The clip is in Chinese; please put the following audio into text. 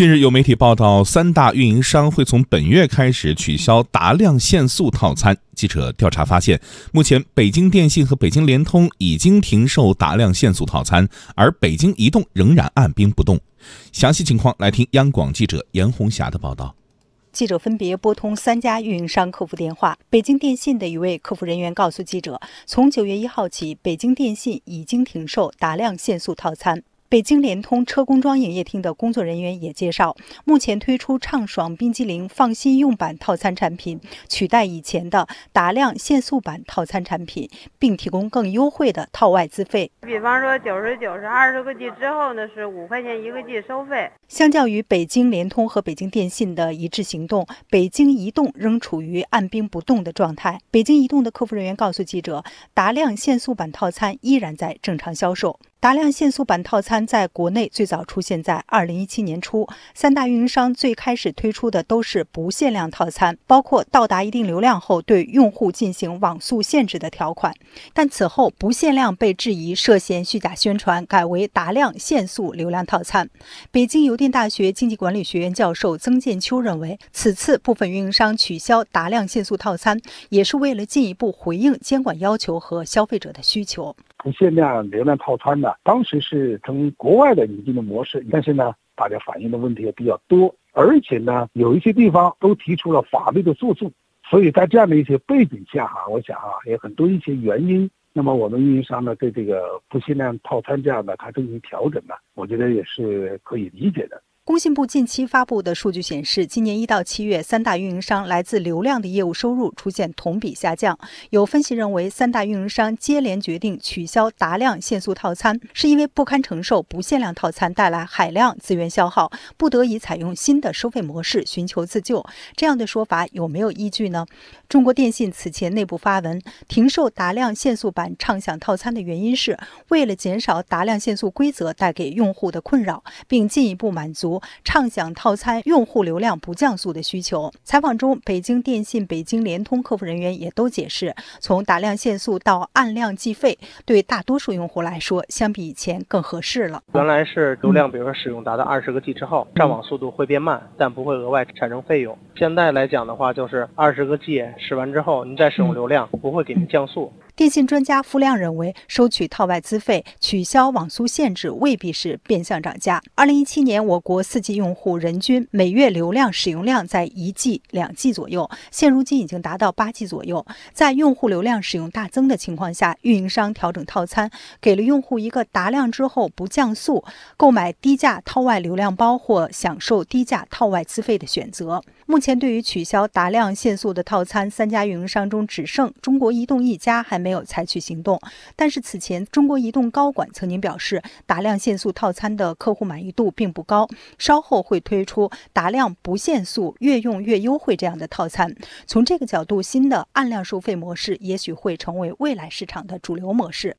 近日有媒体报道，三大运营商会从本月开始取消达量限速套餐。记者调查发现，目前北京电信和北京联通已经停售达量限速套餐，而北京移动仍然按兵不动。详细情况来听央广记者严红霞的报道。记者分别拨通三家运营商客服电话，北京电信的一位客服人员告诉记者，从九月一号起，北京电信已经停售达量限速套餐。北京联通车工庄营业厅的工作人员也介绍，目前推出畅爽冰激凌放心用版套餐产品，取代以前的达量限速版套餐产品，并提供更优惠的套外资费。比方说九十九是二十个 G 之后呢是五块钱一个 G 收费。相较于北京联通和北京电信的一致行动，北京移动仍处于按兵不动的状态。北京移动的客服人员告诉记者，达量限速版套餐依然在正常销售。达量限速版套餐在国内最早出现在二零一七年初，三大运营商最开始推出的都是不限量套餐，包括到达一定流量后对用户进行网速限制的条款。但此后不限量被质疑涉嫌虚假宣传，改为达量限速流量套餐。北京邮电大学经济管理学院教授曾建秋认为，此次部分运营商取消达量限速套餐，也是为了进一步回应监管要求和消费者的需求。不限量流量套餐的，当时是从国外的引进的模式，但是呢，大家反映的问题也比较多，而且呢，有一些地方都提出了法律的诉讼，所以在这样的一些背景下哈，我想啊，有很多一些原因，那么我们运营商呢，对这个不限量套餐这样的它进行调整呢，我觉得也是可以理解的。工信部近期发布的数据显示，今年一到七月，三大运营商来自流量的业务收入出现同比下降。有分析认为，三大运营商接连决定取消达量限速套餐，是因为不堪承受不限量套餐带来海量资源消耗，不得已采用新的收费模式，寻求自救。这样的说法有没有依据呢？中国电信此前内部发文，停售达量限速版畅享套餐的原因是为了减少达量限速规则带给用户的困扰，并进一步满足。畅享套餐用户流量不降速的需求。采访中，北京电信、北京联通客服人员也都解释，从打量限速到按量计费，对大多数用户来说，相比以前更合适了。原来是流量，比如说使用达到二十个 G 之后，上网速度会变慢，但不会额外产生费用。现在来讲的话，就是二十个 G 使完之后，您再使用流量，不会给您降速。电信专家付亮认为，收取套外资费、取消网速限制未必是变相涨价。二零一七年，我国四 G 用户人均每月流量使用量在一 G、两 G 左右，现如今已经达到八 G 左右。在用户流量使用大增的情况下，运营商调整套餐，给了用户一个达量之后不降速、购买低价套外流量包或享受低价套外资费的选择。目前，对于取消达量限速的套餐，三家运营商中只剩中国移动一家还没有采取行动。但是此前，中国移动高管曾经表示，达量限速套餐的客户满意度并不高，稍后会推出达量不限速、越用越优惠这样的套餐。从这个角度，新的按量收费模式也许会成为未来市场的主流模式。